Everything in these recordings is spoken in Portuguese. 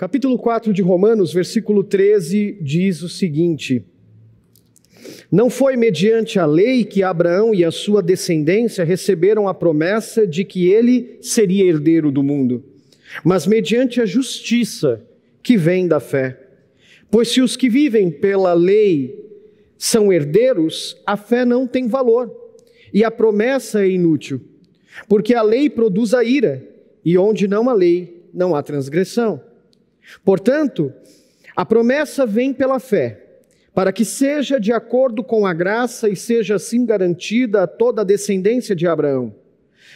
Capítulo 4 de Romanos, versículo 13, diz o seguinte: Não foi mediante a lei que Abraão e a sua descendência receberam a promessa de que ele seria herdeiro do mundo, mas mediante a justiça que vem da fé. Pois se os que vivem pela lei são herdeiros, a fé não tem valor e a promessa é inútil, porque a lei produz a ira, e onde não há lei, não há transgressão. Portanto, a promessa vem pela fé, para que seja de acordo com a graça e seja assim garantida a toda a descendência de Abraão.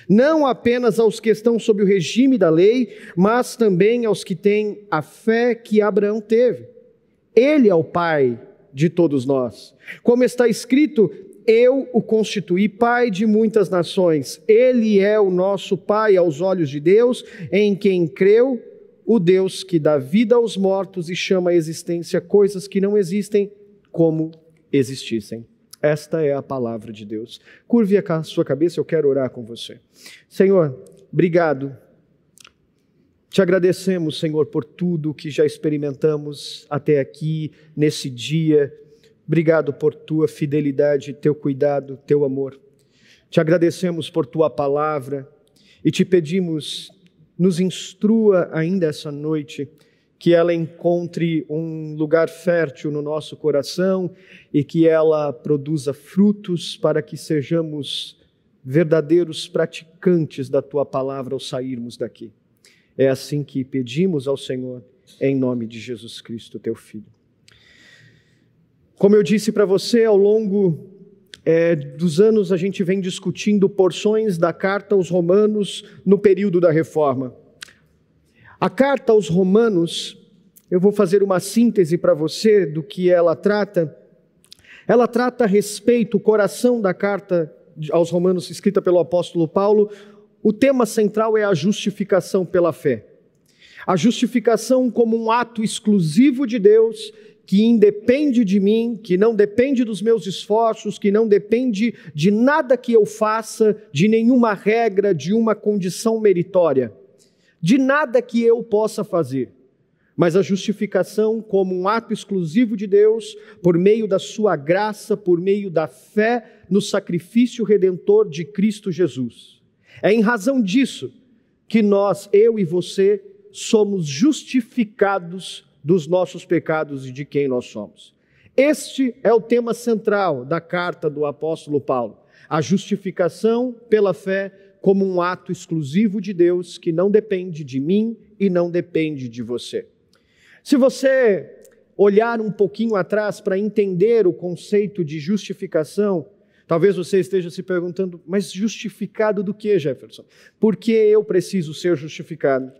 Não apenas aos que estão sob o regime da lei, mas também aos que têm a fé que Abraão teve. Ele é o pai de todos nós. Como está escrito, eu o constituí pai de muitas nações. Ele é o nosso pai aos olhos de Deus, em quem creu o Deus que dá vida aos mortos e chama à existência coisas que não existem como existissem. Esta é a palavra de Deus. Curve a sua cabeça, eu quero orar com você. Senhor, obrigado. Te agradecemos, Senhor, por tudo que já experimentamos até aqui, nesse dia. Obrigado por tua fidelidade, teu cuidado, teu amor. Te agradecemos por tua palavra e te pedimos nos instrua ainda essa noite, que ela encontre um lugar fértil no nosso coração e que ela produza frutos para que sejamos verdadeiros praticantes da tua palavra ao sairmos daqui. É assim que pedimos ao Senhor, em nome de Jesus Cristo, teu Filho. Como eu disse para você, ao longo é, dos anos a gente vem discutindo porções da carta aos Romanos no período da reforma. A carta aos Romanos, eu vou fazer uma síntese para você do que ela trata. Ela trata a respeito, o coração da carta aos Romanos, escrita pelo apóstolo Paulo, o tema central é a justificação pela fé. A justificação como um ato exclusivo de Deus que independe de mim, que não depende dos meus esforços, que não depende de nada que eu faça, de nenhuma regra, de uma condição meritória, de nada que eu possa fazer. Mas a justificação como um ato exclusivo de Deus, por meio da sua graça, por meio da fé no sacrifício redentor de Cristo Jesus. É em razão disso que nós, eu e você, somos justificados dos nossos pecados e de quem nós somos. Este é o tema central da carta do apóstolo Paulo: a justificação pela fé como um ato exclusivo de Deus que não depende de mim e não depende de você. Se você olhar um pouquinho atrás para entender o conceito de justificação, talvez você esteja se perguntando, mas justificado do que, Jefferson? Por que eu preciso ser justificado?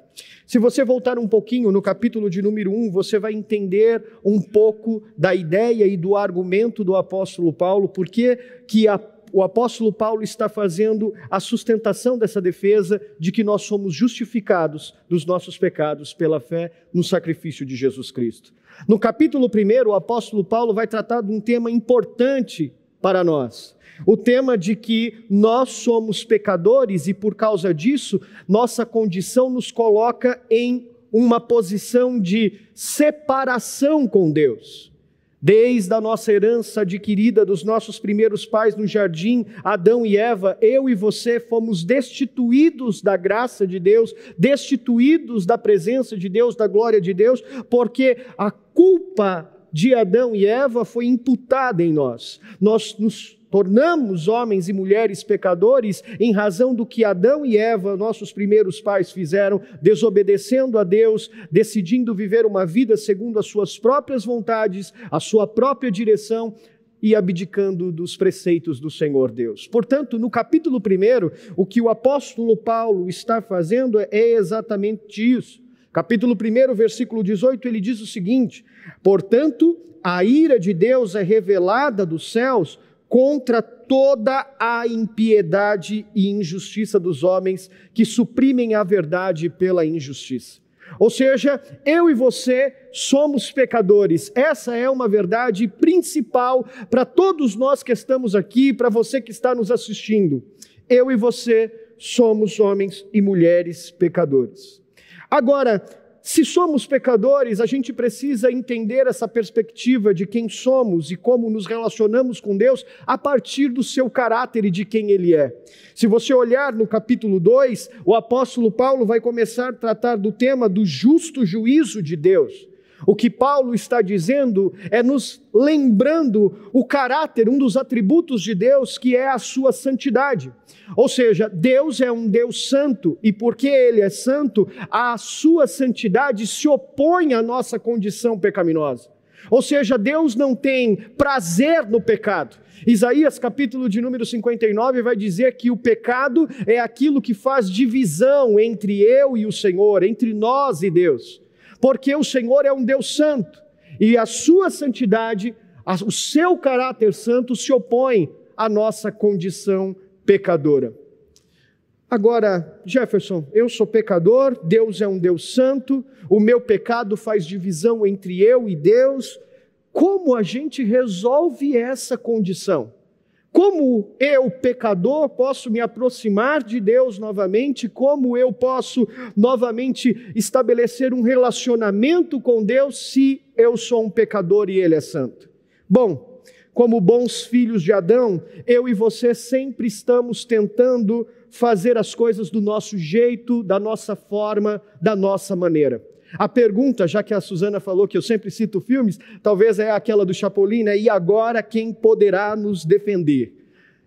Se você voltar um pouquinho no capítulo de número 1, você vai entender um pouco da ideia e do argumento do apóstolo Paulo, porque que a, o apóstolo Paulo está fazendo a sustentação dessa defesa de que nós somos justificados dos nossos pecados pela fé no sacrifício de Jesus Cristo. No capítulo 1, o apóstolo Paulo vai tratar de um tema importante para nós. O tema de que nós somos pecadores e por causa disso, nossa condição nos coloca em uma posição de separação com Deus. Desde a nossa herança adquirida dos nossos primeiros pais no jardim, Adão e Eva, eu e você fomos destituídos da graça de Deus, destituídos da presença de Deus, da glória de Deus, porque a culpa de Adão e Eva foi imputada em nós. Nós nos tornamos homens e mulheres pecadores em razão do que Adão e Eva, nossos primeiros pais, fizeram, desobedecendo a Deus, decidindo viver uma vida segundo as suas próprias vontades, a sua própria direção e abdicando dos preceitos do Senhor Deus. Portanto, no capítulo 1, o que o apóstolo Paulo está fazendo é exatamente isso. Capítulo 1, versículo 18, ele diz o seguinte: Portanto, a ira de Deus é revelada dos céus contra toda a impiedade e injustiça dos homens que suprimem a verdade pela injustiça. Ou seja, eu e você somos pecadores. Essa é uma verdade principal para todos nós que estamos aqui, para você que está nos assistindo. Eu e você somos homens e mulheres pecadores. Agora, se somos pecadores, a gente precisa entender essa perspectiva de quem somos e como nos relacionamos com Deus a partir do seu caráter e de quem Ele é. Se você olhar no capítulo 2, o apóstolo Paulo vai começar a tratar do tema do justo juízo de Deus. O que Paulo está dizendo é nos lembrando o caráter, um dos atributos de Deus, que é a sua santidade. Ou seja, Deus é um Deus santo, e porque Ele é santo, a sua santidade se opõe à nossa condição pecaminosa. Ou seja, Deus não tem prazer no pecado. Isaías, capítulo de número 59, vai dizer que o pecado é aquilo que faz divisão entre eu e o Senhor, entre nós e Deus porque o Senhor é um Deus santo e a sua santidade, o seu caráter santo se opõe à nossa condição pecadora. Agora, Jefferson, eu sou pecador, Deus é um Deus santo, o meu pecado faz divisão entre eu e Deus. Como a gente resolve essa condição? Como eu, pecador, posso me aproximar de Deus novamente? Como eu posso novamente estabelecer um relacionamento com Deus se eu sou um pecador e Ele é santo? Bom, como bons filhos de Adão, eu e você sempre estamos tentando fazer as coisas do nosso jeito, da nossa forma, da nossa maneira. A pergunta, já que a Suzana falou que eu sempre cito filmes, talvez é aquela do Chapolin, né? E agora quem poderá nos defender?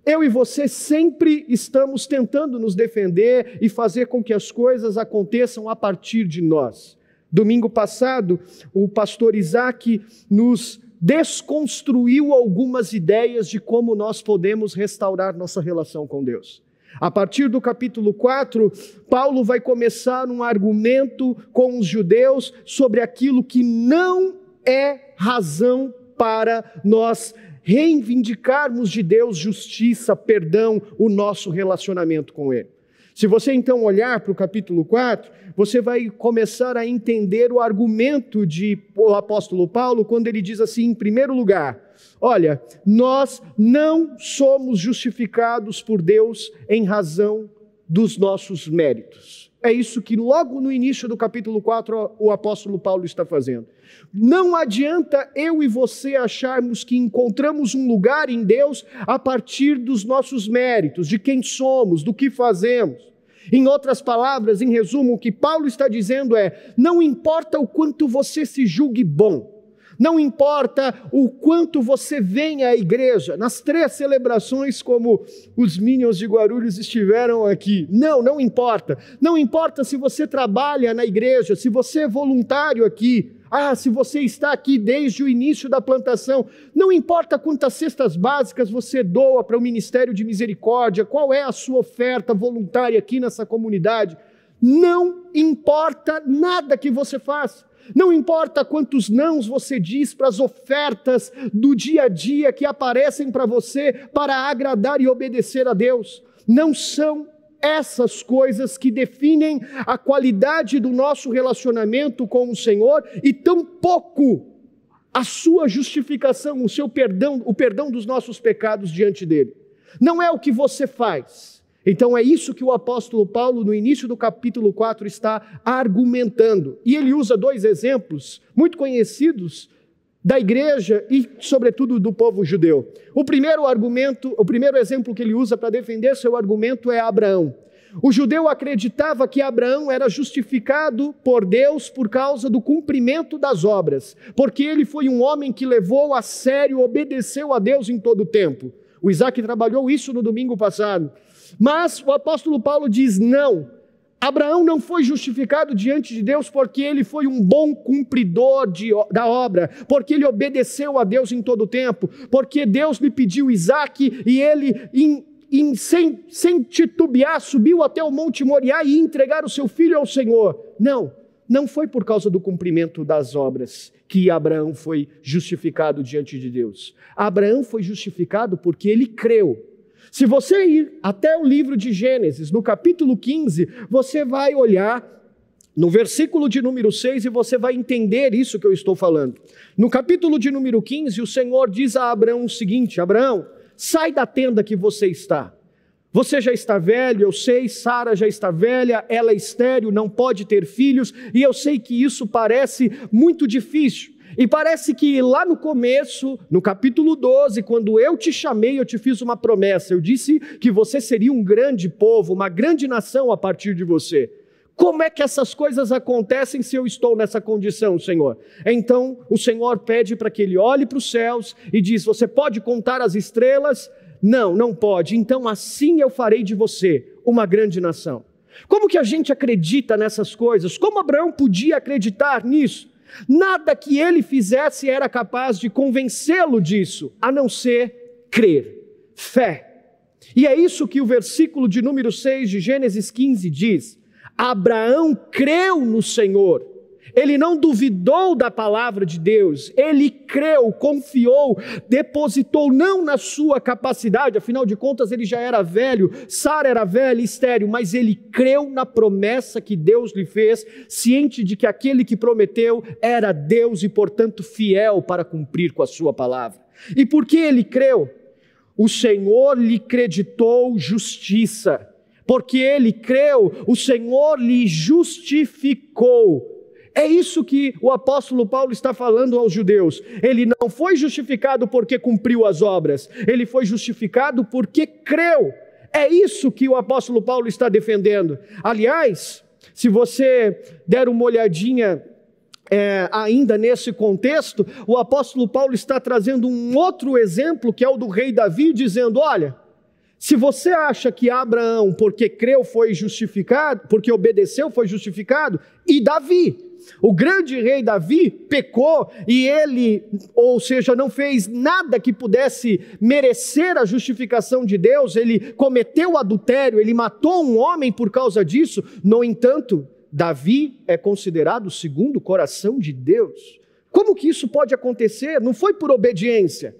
Eu e você sempre estamos tentando nos defender e fazer com que as coisas aconteçam a partir de nós. Domingo passado, o pastor Isaac nos desconstruiu algumas ideias de como nós podemos restaurar nossa relação com Deus. A partir do capítulo 4, Paulo vai começar um argumento com os judeus sobre aquilo que não é razão para nós reivindicarmos de Deus justiça, perdão, o nosso relacionamento com Ele. Se você então olhar para o capítulo 4, você vai começar a entender o argumento de o apóstolo Paulo quando ele diz assim, em primeiro lugar, olha, nós não somos justificados por Deus em razão dos nossos méritos. É isso que logo no início do capítulo 4 o apóstolo Paulo está fazendo. Não adianta eu e você acharmos que encontramos um lugar em Deus a partir dos nossos méritos, de quem somos, do que fazemos. Em outras palavras, em resumo, o que Paulo está dizendo é: não importa o quanto você se julgue bom, não importa o quanto você vem à igreja, nas três celebrações, como os Minions de Guarulhos estiveram aqui. Não, não importa. Não importa se você trabalha na igreja, se você é voluntário aqui. Ah, se você está aqui desde o início da plantação, não importa quantas cestas básicas você doa para o Ministério de Misericórdia, qual é a sua oferta voluntária aqui nessa comunidade, não importa nada que você faça. Não importa quantos nãos você diz para as ofertas do dia a dia que aparecem para você para agradar e obedecer a Deus. Não são essas coisas que definem a qualidade do nosso relacionamento com o Senhor e tampouco a sua justificação, o seu perdão, o perdão dos nossos pecados diante dele. Não é o que você faz. Então é isso que o apóstolo Paulo, no início do capítulo 4, está argumentando. E ele usa dois exemplos muito conhecidos da igreja e, sobretudo, do povo judeu. O primeiro argumento, o primeiro exemplo que ele usa para defender seu argumento é Abraão. O judeu acreditava que Abraão era justificado por Deus por causa do cumprimento das obras, porque ele foi um homem que levou a sério, obedeceu a Deus em todo o tempo. O Isaac trabalhou isso no domingo passado. Mas o apóstolo Paulo diz: não, Abraão não foi justificado diante de Deus porque ele foi um bom cumpridor de, da obra, porque ele obedeceu a Deus em todo o tempo, porque Deus lhe pediu Isaac e ele, em, em, sem, sem titubear, subiu até o Monte Moriá e entregar o seu filho ao Senhor. Não, não foi por causa do cumprimento das obras que Abraão foi justificado diante de Deus. Abraão foi justificado porque ele creu se você ir até o livro de Gênesis, no capítulo 15, você vai olhar no versículo de número 6 e você vai entender isso que eu estou falando. No capítulo de número 15, o Senhor diz a Abraão o seguinte: Abraão, sai da tenda que você está. Você já está velho, eu sei, Sara já está velha, ela é estéril, não pode ter filhos, e eu sei que isso parece muito difícil. E parece que lá no começo, no capítulo 12, quando eu te chamei, eu te fiz uma promessa. Eu disse que você seria um grande povo, uma grande nação a partir de você. Como é que essas coisas acontecem se eu estou nessa condição, Senhor? Então o Senhor pede para que ele olhe para os céus e diz: Você pode contar as estrelas? Não, não pode. Então assim eu farei de você uma grande nação. Como que a gente acredita nessas coisas? Como Abraão podia acreditar nisso? Nada que ele fizesse era capaz de convencê-lo disso, a não ser crer, fé. E é isso que o versículo de número 6 de Gênesis 15 diz. Abraão creu no Senhor, ele não duvidou da palavra de Deus, ele creu, confiou, depositou não na sua capacidade, afinal de contas ele já era velho, Sara era velha, estéreo, mas ele creu na promessa que Deus lhe fez, ciente de que aquele que prometeu era Deus e, portanto, fiel para cumprir com a sua palavra. E por que ele creu? O Senhor lhe creditou justiça porque ele creu, o Senhor lhe justificou. É isso que o apóstolo Paulo está falando aos judeus. Ele não foi justificado porque cumpriu as obras, ele foi justificado porque creu. É isso que o apóstolo Paulo está defendendo. Aliás, se você der uma olhadinha é, ainda nesse contexto, o apóstolo Paulo está trazendo um outro exemplo, que é o do rei Davi, dizendo: olha. Se você acha que Abraão, porque creu, foi justificado, porque obedeceu, foi justificado, e Davi, o grande rei Davi pecou e ele, ou seja, não fez nada que pudesse merecer a justificação de Deus, ele cometeu adultério, ele matou um homem por causa disso. No entanto, Davi é considerado o segundo coração de Deus. Como que isso pode acontecer? Não foi por obediência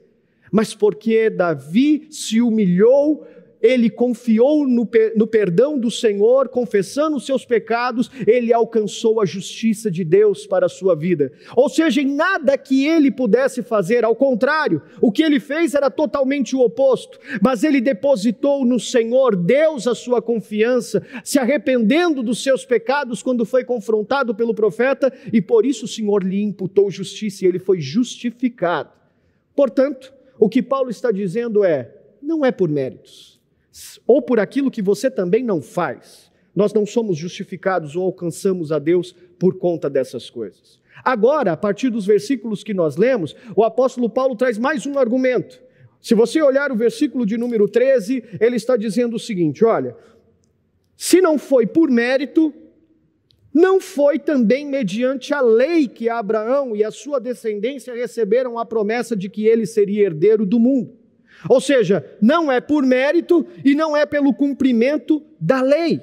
mas porque Davi se humilhou, ele confiou no, no, perdão do Senhor, confessando os seus pecados, ele alcançou a justiça de Deus para a sua vida. Ou seja, em nada que ele pudesse fazer, ao contrário, o que ele fez era totalmente o oposto, mas ele depositou no Senhor, Deus, a sua confiança, se arrependendo dos seus pecados quando foi confrontado pelo profeta, e por isso o Senhor lhe imputou justiça e ele foi justificado. Portanto, o que Paulo está dizendo é: não é por méritos, ou por aquilo que você também não faz. Nós não somos justificados ou alcançamos a Deus por conta dessas coisas. Agora, a partir dos versículos que nós lemos, o apóstolo Paulo traz mais um argumento. Se você olhar o versículo de número 13, ele está dizendo o seguinte: olha, se não foi por mérito, não foi também mediante a lei que Abraão e a sua descendência receberam a promessa de que ele seria herdeiro do mundo. Ou seja, não é por mérito e não é pelo cumprimento da lei.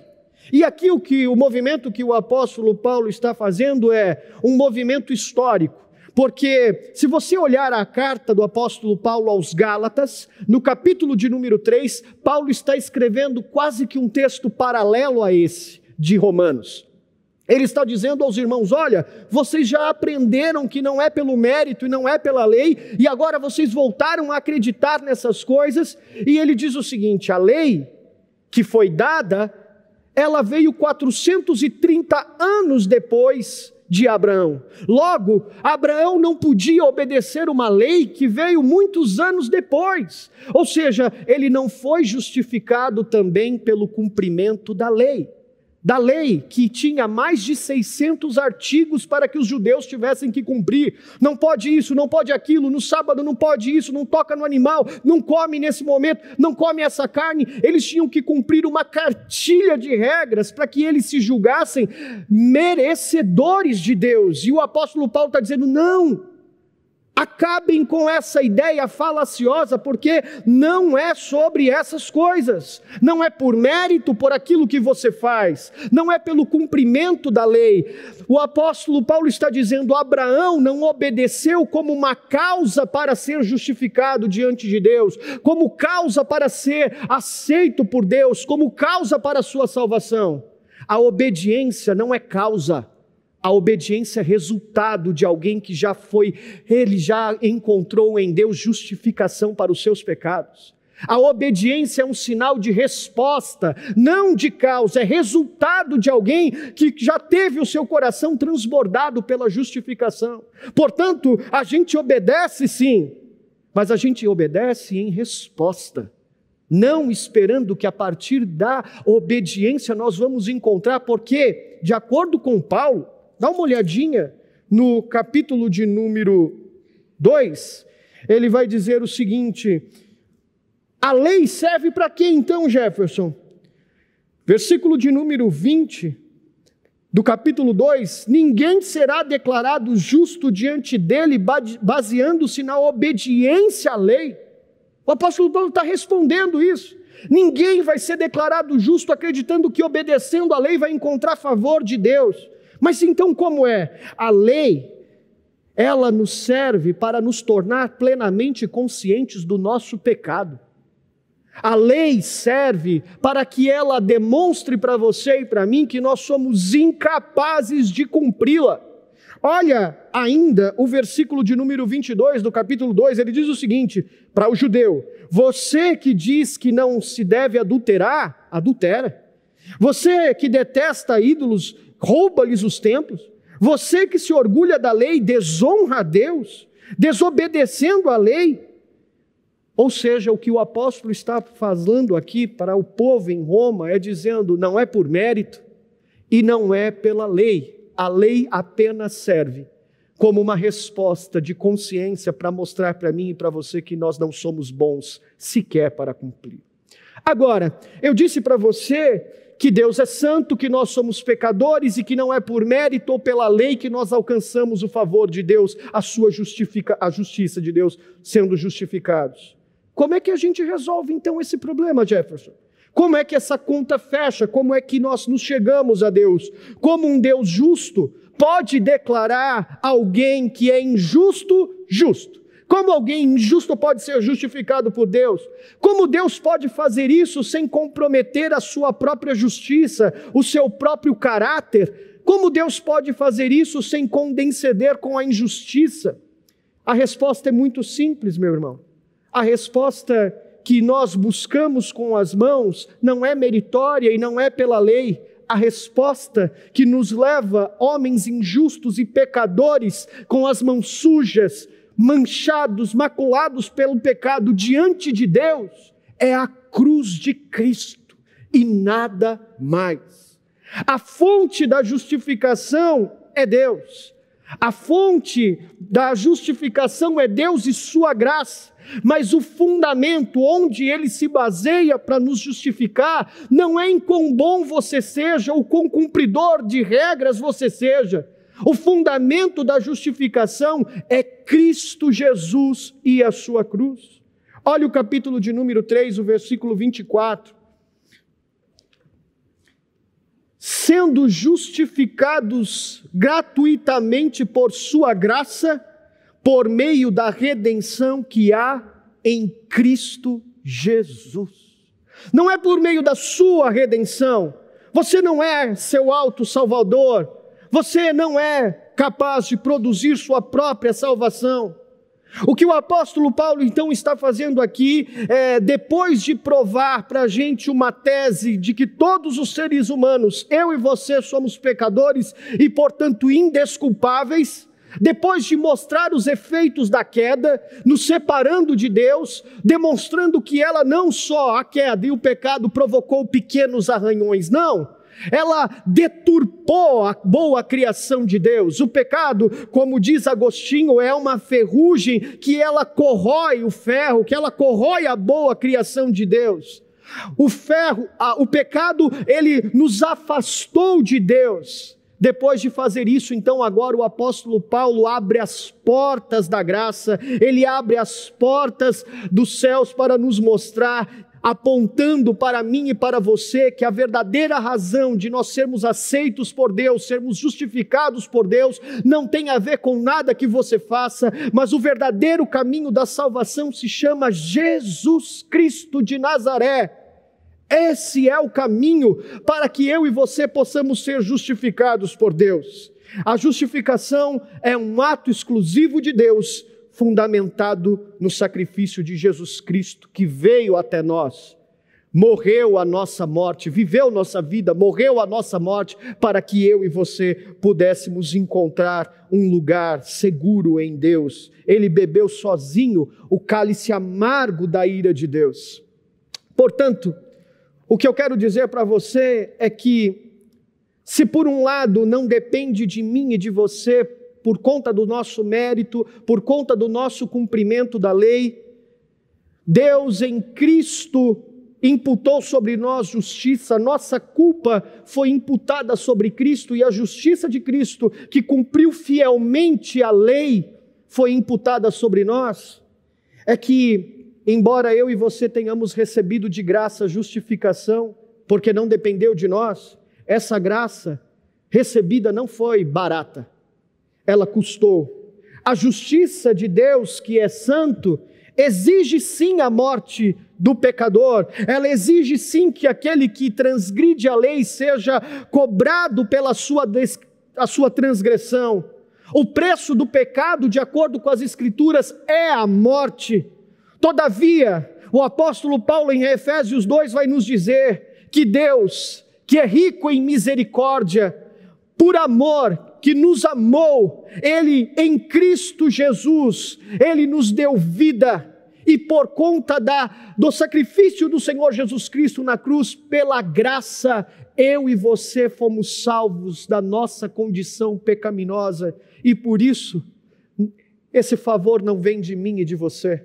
E aqui o que o movimento que o apóstolo Paulo está fazendo é um movimento histórico. Porque se você olhar a carta do apóstolo Paulo aos Gálatas, no capítulo de número 3, Paulo está escrevendo quase que um texto paralelo a esse de Romanos. Ele está dizendo aos irmãos: olha, vocês já aprenderam que não é pelo mérito e não é pela lei, e agora vocês voltaram a acreditar nessas coisas. E ele diz o seguinte: a lei que foi dada, ela veio 430 anos depois de Abraão. Logo, Abraão não podia obedecer uma lei que veio muitos anos depois. Ou seja, ele não foi justificado também pelo cumprimento da lei da lei que tinha mais de 600 artigos para que os judeus tivessem que cumprir. Não pode isso, não pode aquilo, no sábado não pode isso, não toca no animal, não come nesse momento, não come essa carne. Eles tinham que cumprir uma cartilha de regras para que eles se julgassem merecedores de Deus. E o apóstolo Paulo está dizendo: não. Acabem com essa ideia falaciosa, porque não é sobre essas coisas, não é por mérito, por aquilo que você faz, não é pelo cumprimento da lei. O apóstolo Paulo está dizendo: Abraão não obedeceu como uma causa para ser justificado diante de Deus, como causa para ser aceito por Deus, como causa para a sua salvação. A obediência não é causa, a obediência é resultado de alguém que já foi, ele já encontrou em Deus justificação para os seus pecados. A obediência é um sinal de resposta, não de causa, é resultado de alguém que já teve o seu coração transbordado pela justificação. Portanto, a gente obedece sim, mas a gente obedece em resposta, não esperando que a partir da obediência nós vamos encontrar, porque, de acordo com Paulo, dá uma olhadinha no capítulo de número 2, ele vai dizer o seguinte a lei serve para quê então, Jefferson? Versículo de número 20 do capítulo 2: Ninguém será declarado justo diante dele, baseando-se na obediência à lei. O apóstolo Paulo está respondendo isso. Ninguém vai ser declarado justo acreditando que obedecendo à lei vai encontrar favor de Deus. Mas então, como é? A lei, ela nos serve para nos tornar plenamente conscientes do nosso pecado. A lei serve para que ela demonstre para você e para mim que nós somos incapazes de cumpri-la. Olha ainda o versículo de número 22 do capítulo 2, ele diz o seguinte: para o judeu: Você que diz que não se deve adulterar, adultera. Você que detesta ídolos, rouba-lhes os templos. Você que se orgulha da lei, desonra a Deus, desobedecendo a lei. Ou seja, o que o apóstolo está falando aqui para o povo em Roma é dizendo: não é por mérito e não é pela lei. A lei apenas serve como uma resposta de consciência para mostrar para mim e para você que nós não somos bons sequer para cumprir. Agora, eu disse para você que Deus é santo, que nós somos pecadores e que não é por mérito ou pela lei que nós alcançamos o favor de Deus, a sua justifica, a justiça de Deus sendo justificados. Como é que a gente resolve então esse problema, Jefferson? Como é que essa conta fecha? Como é que nós nos chegamos a Deus? Como um Deus justo pode declarar alguém que é injusto, justo? Como alguém injusto pode ser justificado por Deus? Como Deus pode fazer isso sem comprometer a sua própria justiça, o seu próprio caráter? Como Deus pode fazer isso sem condescender com a injustiça? A resposta é muito simples, meu irmão. A resposta que nós buscamos com as mãos não é meritória e não é pela lei. A resposta que nos leva, homens injustos e pecadores, com as mãos sujas, manchados, maculados pelo pecado diante de Deus, é a cruz de Cristo e nada mais. A fonte da justificação é Deus. A fonte da justificação é Deus e Sua graça. Mas o fundamento onde ele se baseia para nos justificar não é em quão bom você seja ou quão cumpridor de regras você seja. O fundamento da justificação é Cristo Jesus e a sua cruz. Olha o capítulo de número 3, o versículo 24. Sendo justificados gratuitamente por sua graça, por meio da redenção que há em Cristo Jesus. Não é por meio da sua redenção. Você não é seu auto salvador. Você não é capaz de produzir sua própria salvação. O que o apóstolo Paulo então está fazendo aqui é, depois de provar para a gente uma tese de que todos os seres humanos, eu e você, somos pecadores e, portanto, indesculpáveis, depois de mostrar os efeitos da queda, nos separando de Deus, demonstrando que ela não só a queda e o pecado provocou pequenos arranhões, não. Ela deturpou a boa criação de Deus. O pecado, como diz Agostinho, é uma ferrugem que ela corrói o ferro, que ela corrói a boa criação de Deus. O ferro, o pecado, ele nos afastou de Deus. Depois de fazer isso, então, agora o apóstolo Paulo abre as portas da graça, ele abre as portas dos céus para nos mostrar, apontando para mim e para você, que a verdadeira razão de nós sermos aceitos por Deus, sermos justificados por Deus, não tem a ver com nada que você faça, mas o verdadeiro caminho da salvação se chama Jesus Cristo de Nazaré. Esse é o caminho para que eu e você possamos ser justificados por Deus. A justificação é um ato exclusivo de Deus, fundamentado no sacrifício de Jesus Cristo, que veio até nós, morreu a nossa morte, viveu nossa vida, morreu a nossa morte, para que eu e você pudéssemos encontrar um lugar seguro em Deus. Ele bebeu sozinho o cálice amargo da ira de Deus. Portanto, o que eu quero dizer para você é que, se por um lado não depende de mim e de você, por conta do nosso mérito, por conta do nosso cumprimento da lei, Deus em Cristo imputou sobre nós justiça, nossa culpa foi imputada sobre Cristo e a justiça de Cristo, que cumpriu fielmente a lei, foi imputada sobre nós. É que, embora eu e você tenhamos recebido de graça justificação, porque não dependeu de nós, essa graça recebida não foi barata ela custou. A justiça de Deus, que é santo, exige sim a morte do pecador, ela exige sim que aquele que transgride a lei seja cobrado pela sua, a sua transgressão. O preço do pecado, de acordo com as Escrituras, é a morte. Todavia, o apóstolo Paulo em Efésios 2 vai nos dizer que Deus, que é rico em misericórdia, por amor, que nos amou, Ele em Cristo Jesus, Ele nos deu vida, e por conta da, do sacrifício do Senhor Jesus Cristo na cruz, pela graça, eu e você fomos salvos da nossa condição pecaminosa, e por isso, esse favor não vem de mim e de você,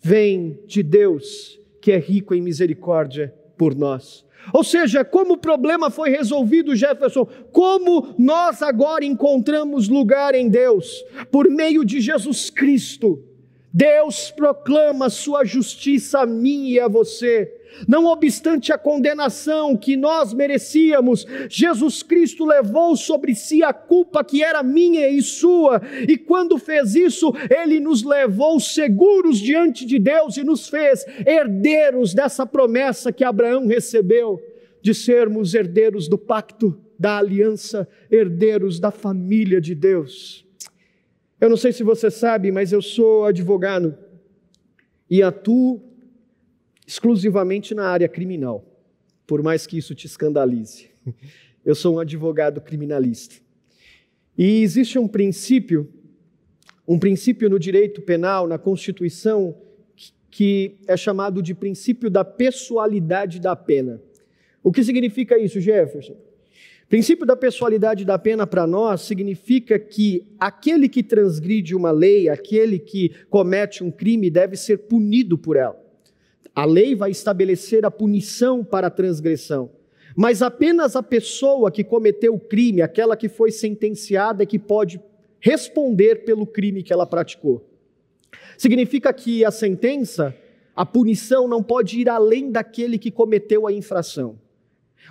vem de Deus, que é rico em misericórdia por nós. Ou seja, como o problema foi resolvido, Jefferson? Como nós agora encontramos lugar em Deus? Por meio de Jesus Cristo. Deus proclama sua justiça a mim e a você. Não obstante a condenação que nós merecíamos, Jesus Cristo levou sobre si a culpa que era minha e sua, e quando fez isso, ele nos levou seguros diante de Deus e nos fez herdeiros dessa promessa que Abraão recebeu, de sermos herdeiros do pacto, da aliança, herdeiros da família de Deus. Eu não sei se você sabe, mas eu sou advogado e atuo exclusivamente na área criminal, por mais que isso te escandalize. Eu sou um advogado criminalista. E existe um princípio, um princípio no direito penal, na Constituição, que é chamado de princípio da pessoalidade da pena. O que significa isso, Jefferson? Princípio da pessoalidade da pena para nós significa que aquele que transgride uma lei, aquele que comete um crime, deve ser punido por ela. A lei vai estabelecer a punição para a transgressão. Mas apenas a pessoa que cometeu o crime, aquela que foi sentenciada, é que pode responder pelo crime que ela praticou. Significa que a sentença, a punição não pode ir além daquele que cometeu a infração.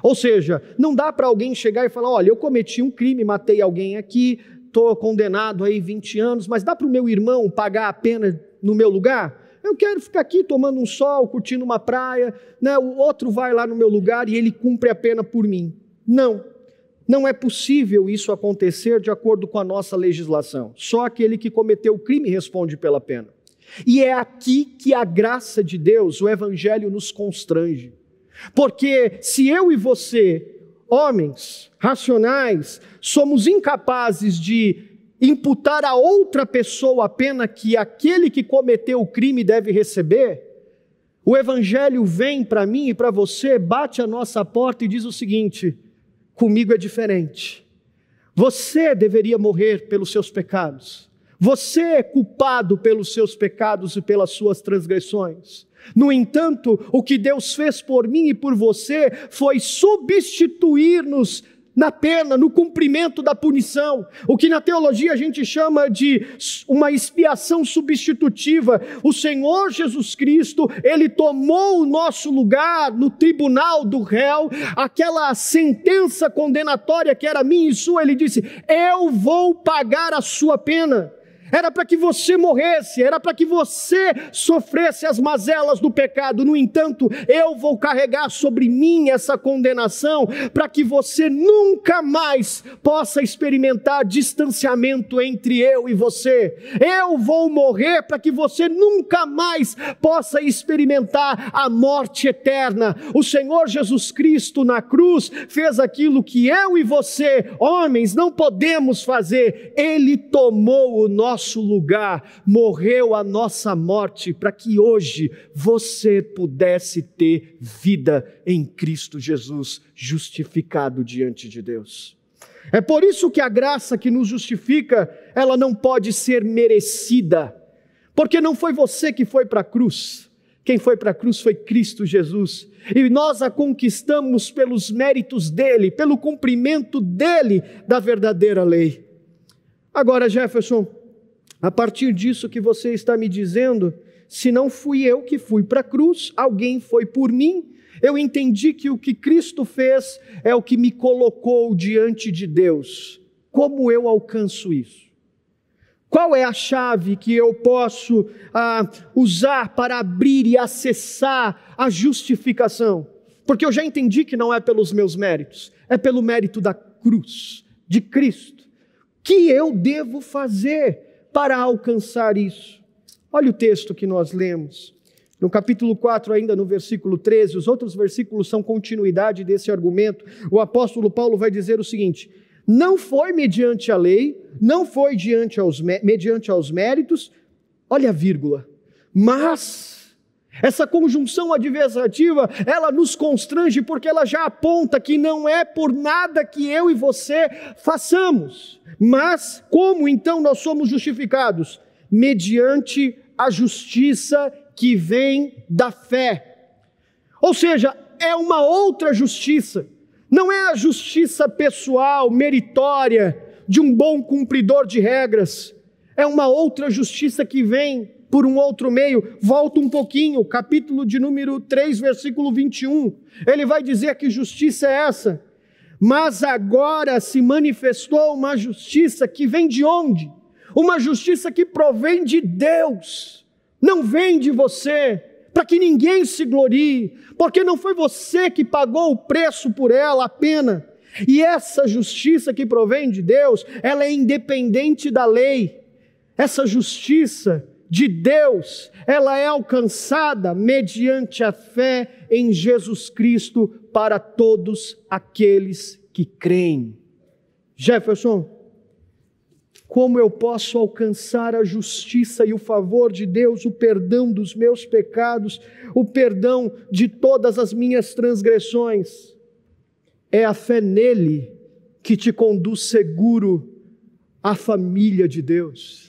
Ou seja, não dá para alguém chegar e falar: olha, eu cometi um crime, matei alguém aqui, estou condenado aí 20 anos, mas dá para o meu irmão pagar a pena no meu lugar? Eu quero ficar aqui tomando um sol, curtindo uma praia, né? o outro vai lá no meu lugar e ele cumpre a pena por mim. Não, não é possível isso acontecer de acordo com a nossa legislação. Só aquele que cometeu o crime responde pela pena. E é aqui que a graça de Deus, o Evangelho, nos constrange. Porque se eu e você, homens racionais, somos incapazes de imputar a outra pessoa a pena que aquele que cometeu o crime deve receber, o Evangelho vem para mim e para você, bate a nossa porta e diz o seguinte: comigo é diferente. Você deveria morrer pelos seus pecados. Você é culpado pelos seus pecados e pelas suas transgressões. No entanto, o que Deus fez por mim e por você foi substituir-nos na pena, no cumprimento da punição, o que na teologia a gente chama de uma expiação substitutiva. O Senhor Jesus Cristo, ele tomou o nosso lugar no tribunal do réu, aquela sentença condenatória que era minha e sua, ele disse: Eu vou pagar a sua pena. Era para que você morresse, era para que você sofresse as mazelas do pecado. No entanto, eu vou carregar sobre mim essa condenação, para que você nunca mais possa experimentar distanciamento entre eu e você. Eu vou morrer para que você nunca mais possa experimentar a morte eterna. O Senhor Jesus Cristo na cruz fez aquilo que eu e você, homens, não podemos fazer. Ele tomou o nosso nosso lugar, morreu a nossa morte, para que hoje você pudesse ter vida em Cristo Jesus, justificado diante de Deus. É por isso que a graça que nos justifica, ela não pode ser merecida, porque não foi você que foi para a cruz. Quem foi para a cruz foi Cristo Jesus. E nós a conquistamos pelos méritos dele, pelo cumprimento dele da verdadeira lei. Agora, Jefferson, a partir disso que você está me dizendo, se não fui eu que fui para a cruz, alguém foi por mim, eu entendi que o que Cristo fez é o que me colocou diante de Deus. Como eu alcanço isso? Qual é a chave que eu posso ah, usar para abrir e acessar a justificação? Porque eu já entendi que não é pelos meus méritos, é pelo mérito da cruz, de Cristo. Que eu devo fazer? Para alcançar isso. Olha o texto que nós lemos. No capítulo 4, ainda no versículo 13, os outros versículos são continuidade desse argumento. O apóstolo Paulo vai dizer o seguinte: Não foi mediante a lei, não foi diante aos, mediante aos méritos, olha a vírgula, mas essa conjunção adversativa, ela nos constrange porque ela já aponta que não é por nada que eu e você façamos. Mas como então nós somos justificados? Mediante a justiça que vem da fé. Ou seja, é uma outra justiça. Não é a justiça pessoal, meritória, de um bom cumpridor de regras. É uma outra justiça que vem por um outro meio. Volta um pouquinho, capítulo de número 3, versículo 21. Ele vai dizer que justiça é essa. Mas agora se manifestou uma justiça que vem de onde? Uma justiça que provém de Deus, não vem de você, para que ninguém se glorie, porque não foi você que pagou o preço por ela, a pena. E essa justiça que provém de Deus, ela é independente da lei. Essa justiça de Deus, ela é alcançada mediante a fé em Jesus Cristo para todos aqueles que creem. Jefferson, como eu posso alcançar a justiça e o favor de Deus, o perdão dos meus pecados, o perdão de todas as minhas transgressões? É a fé nele que te conduz seguro à família de Deus.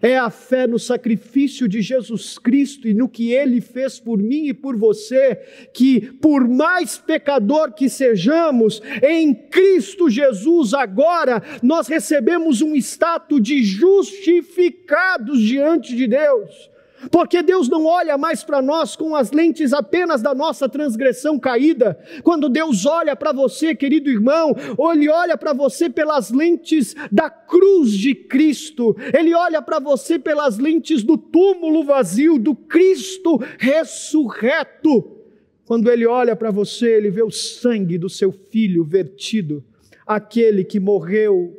É a fé no sacrifício de Jesus Cristo e no que ele fez por mim e por você, que por mais pecador que sejamos, em Cristo Jesus agora nós recebemos um status de justificados diante de Deus. Porque Deus não olha mais para nós com as lentes apenas da nossa transgressão caída. Quando Deus olha para você, querido irmão, Ele olha para você pelas lentes da cruz de Cristo, Ele olha para você pelas lentes do túmulo vazio, do Cristo ressurreto. Quando Ele olha para você, Ele vê o sangue do seu filho vertido, aquele que morreu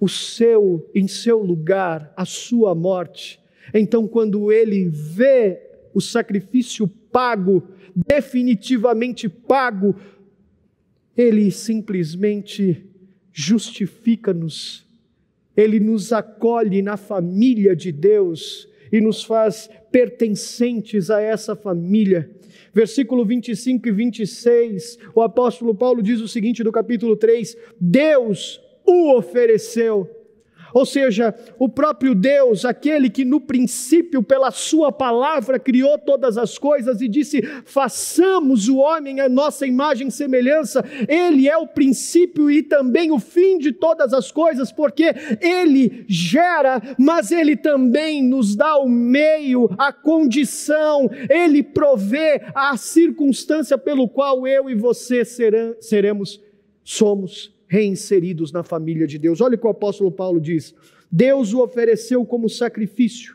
o seu em seu lugar, a sua morte então, quando ele vê o sacrifício pago, definitivamente pago, ele simplesmente justifica-nos, ele nos acolhe na família de Deus e nos faz pertencentes a essa família. Versículo 25 e 26, o apóstolo Paulo diz o seguinte do capítulo 3: Deus o ofereceu ou seja, o próprio Deus, aquele que no princípio, pela Sua palavra, criou todas as coisas e disse: façamos o homem a nossa imagem e semelhança, Ele é o princípio e também o fim de todas as coisas, porque Ele gera, mas Ele também nos dá o meio, a condição, Ele provê a circunstância pelo qual eu e você seremos, somos reinseridos na família de Deus. Olha o que o apóstolo Paulo diz, Deus o ofereceu como sacrifício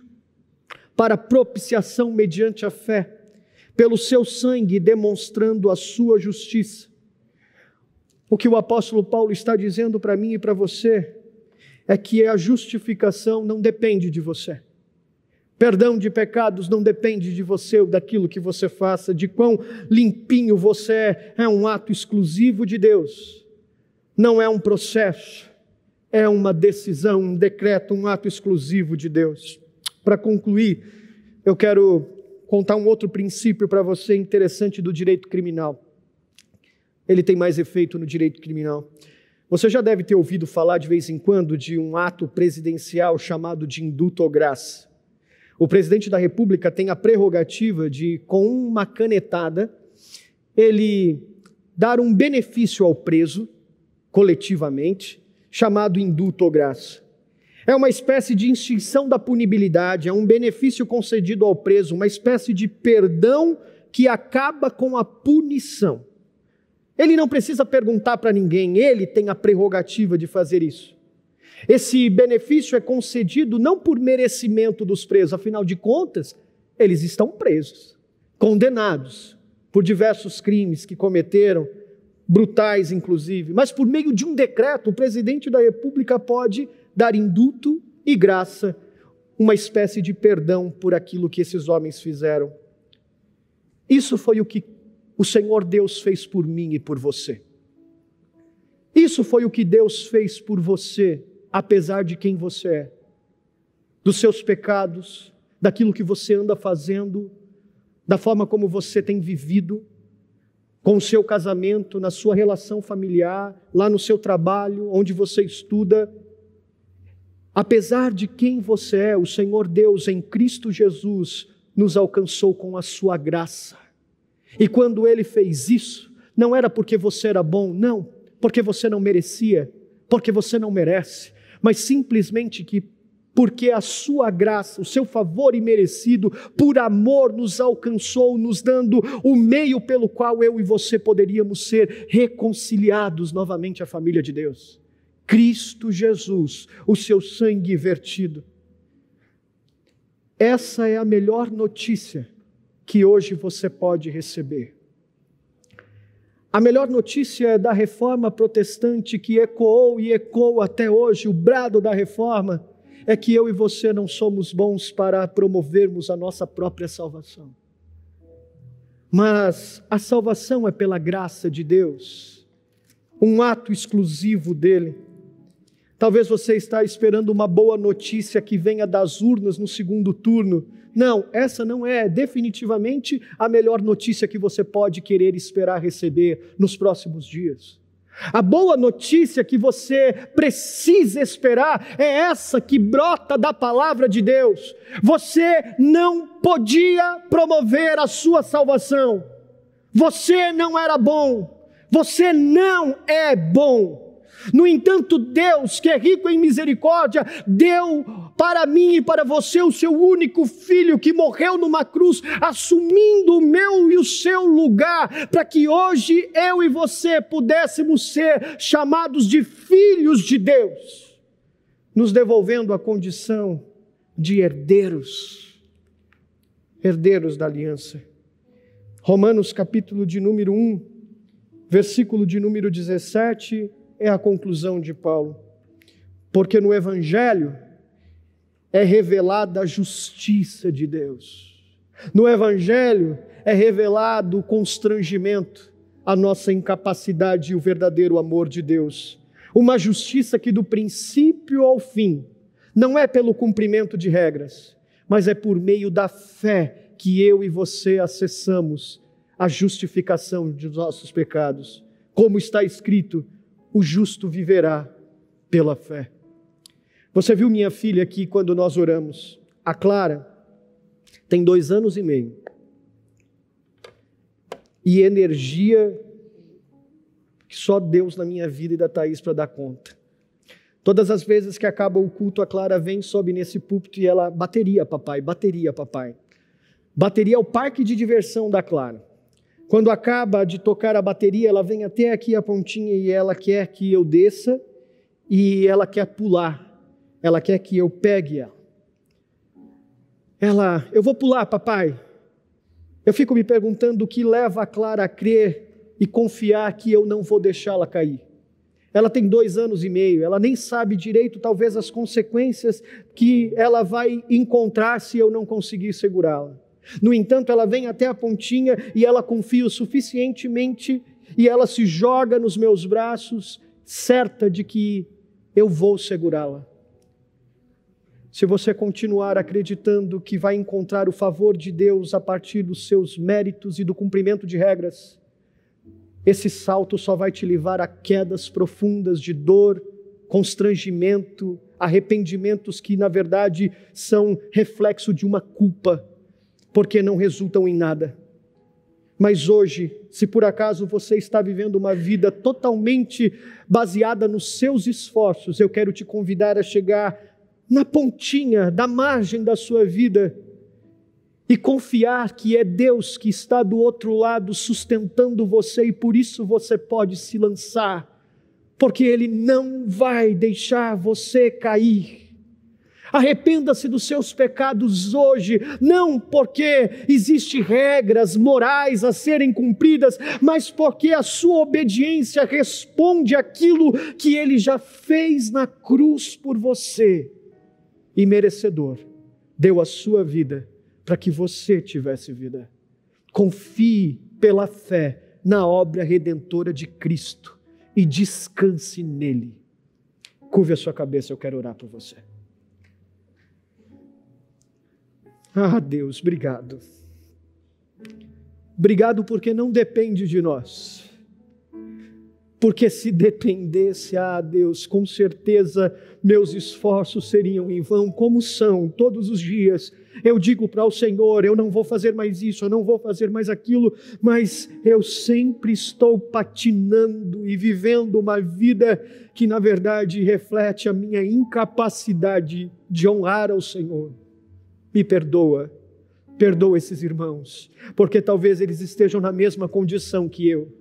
para propiciação mediante a fé, pelo seu sangue demonstrando a sua justiça. O que o apóstolo Paulo está dizendo para mim e para você é que a justificação não depende de você. Perdão de pecados não depende de você ou daquilo que você faça, de quão limpinho você é, é um ato exclusivo de Deus. Não é um processo, é uma decisão, um decreto, um ato exclusivo de Deus. Para concluir, eu quero contar um outro princípio para você interessante do direito criminal. Ele tem mais efeito no direito criminal. Você já deve ter ouvido falar de vez em quando de um ato presidencial chamado de indulto ou graça. O presidente da República tem a prerrogativa de, com uma canetada, ele dar um benefício ao preso, coletivamente, chamado indulto ou graça. É uma espécie de extinção da punibilidade, é um benefício concedido ao preso, uma espécie de perdão que acaba com a punição. Ele não precisa perguntar para ninguém, ele tem a prerrogativa de fazer isso. Esse benefício é concedido não por merecimento dos presos, afinal de contas, eles estão presos, condenados por diversos crimes que cometeram, brutais inclusive, mas por meio de um decreto, o presidente da República pode dar indulto e graça, uma espécie de perdão por aquilo que esses homens fizeram. Isso foi o que o Senhor Deus fez por mim e por você. Isso foi o que Deus fez por você apesar de quem você é, dos seus pecados, daquilo que você anda fazendo, da forma como você tem vivido, com o seu casamento, na sua relação familiar, lá no seu trabalho, onde você estuda. Apesar de quem você é, o Senhor Deus em Cristo Jesus nos alcançou com a sua graça. E quando ele fez isso, não era porque você era bom, não, porque você não merecia, porque você não merece, mas simplesmente que porque a sua graça, o seu favor imerecido, por amor nos alcançou, nos dando o meio pelo qual eu e você poderíamos ser reconciliados novamente à família de Deus. Cristo Jesus, o seu sangue vertido. Essa é a melhor notícia que hoje você pode receber. A melhor notícia da reforma protestante que ecoou e ecoa até hoje, o brado da reforma, é que eu e você não somos bons para promovermos a nossa própria salvação. Mas a salvação é pela graça de Deus, um ato exclusivo dele. Talvez você está esperando uma boa notícia que venha das urnas no segundo turno, não, essa não é definitivamente a melhor notícia que você pode querer esperar receber nos próximos dias. A boa notícia que você precisa esperar é essa que brota da palavra de Deus. Você não podia promover a sua salvação. Você não era bom. Você não é bom. No entanto, Deus, que é rico em misericórdia, deu para mim e para você o seu único filho que morreu numa cruz, assumindo o meu e o seu lugar, para que hoje eu e você pudéssemos ser chamados de filhos de Deus, nos devolvendo a condição de herdeiros, herdeiros da aliança. Romanos capítulo de número 1, versículo de número 17 é a conclusão de Paulo. Porque no Evangelho é revelada a justiça de Deus. No Evangelho é revelado o constrangimento, a nossa incapacidade e o verdadeiro amor de Deus. Uma justiça que do princípio ao fim não é pelo cumprimento de regras, mas é por meio da fé que eu e você acessamos a justificação de nossos pecados. Como está escrito, o justo viverá pela fé. Você viu minha filha aqui quando nós oramos? A Clara tem dois anos e meio. E energia que só Deus na minha vida e da Thaís para dar conta. Todas as vezes que acaba o culto, a Clara vem, sobe nesse púlpito e ela, bateria, papai, bateria, papai. Bateria é o parque de diversão da Clara. Quando acaba de tocar a bateria, ela vem até aqui a pontinha e ela quer que eu desça e ela quer pular. Ela quer que eu pegue ela. Ela, eu vou pular, papai. Eu fico me perguntando o que leva a Clara a crer e confiar que eu não vou deixá-la cair. Ela tem dois anos e meio, ela nem sabe direito, talvez, as consequências que ela vai encontrar se eu não conseguir segurá-la. No entanto, ela vem até a pontinha e ela confia o suficientemente e ela se joga nos meus braços, certa de que eu vou segurá-la. Se você continuar acreditando que vai encontrar o favor de Deus a partir dos seus méritos e do cumprimento de regras, esse salto só vai te levar a quedas profundas de dor, constrangimento, arrependimentos que, na verdade, são reflexo de uma culpa, porque não resultam em nada. Mas hoje, se por acaso você está vivendo uma vida totalmente baseada nos seus esforços, eu quero te convidar a chegar na pontinha da margem da sua vida e confiar que é Deus que está do outro lado sustentando você e por isso você pode se lançar, porque Ele não vai deixar você cair. Arrependa-se dos seus pecados hoje, não porque existem regras morais a serem cumpridas, mas porque a sua obediência responde aquilo que ele já fez na cruz por você. E merecedor, deu a sua vida para que você tivesse vida. Confie pela fé na obra redentora de Cristo e descanse nele. Curve a sua cabeça, eu quero orar por você. Ah, Deus, obrigado. Obrigado porque não depende de nós. Porque se dependesse, ah Deus, com certeza meus esforços seriam em vão, como são todos os dias eu digo para o Senhor: eu não vou fazer mais isso, eu não vou fazer mais aquilo, mas eu sempre estou patinando e vivendo uma vida que, na verdade, reflete a minha incapacidade de honrar ao Senhor. Me perdoa, perdoa esses irmãos, porque talvez eles estejam na mesma condição que eu.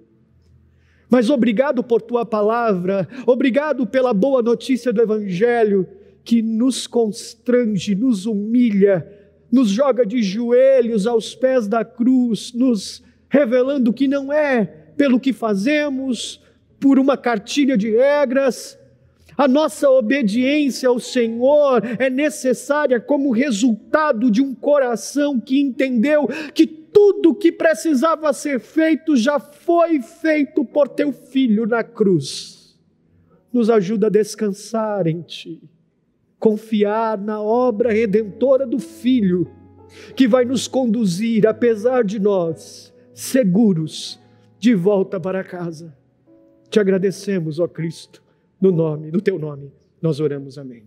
Mas obrigado por tua palavra, obrigado pela boa notícia do Evangelho que nos constrange, nos humilha, nos joga de joelhos aos pés da cruz, nos revelando que não é pelo que fazemos, por uma cartilha de regras, a nossa obediência ao Senhor é necessária como resultado de um coração que entendeu que tudo que precisava ser feito já foi feito por teu filho na cruz. Nos ajuda a descansar em Ti confiar na obra redentora do Filho, que vai nos conduzir, apesar de nós, seguros, de volta para casa. Te agradecemos, ó Cristo, no nome, no teu nome, nós oramos, amém.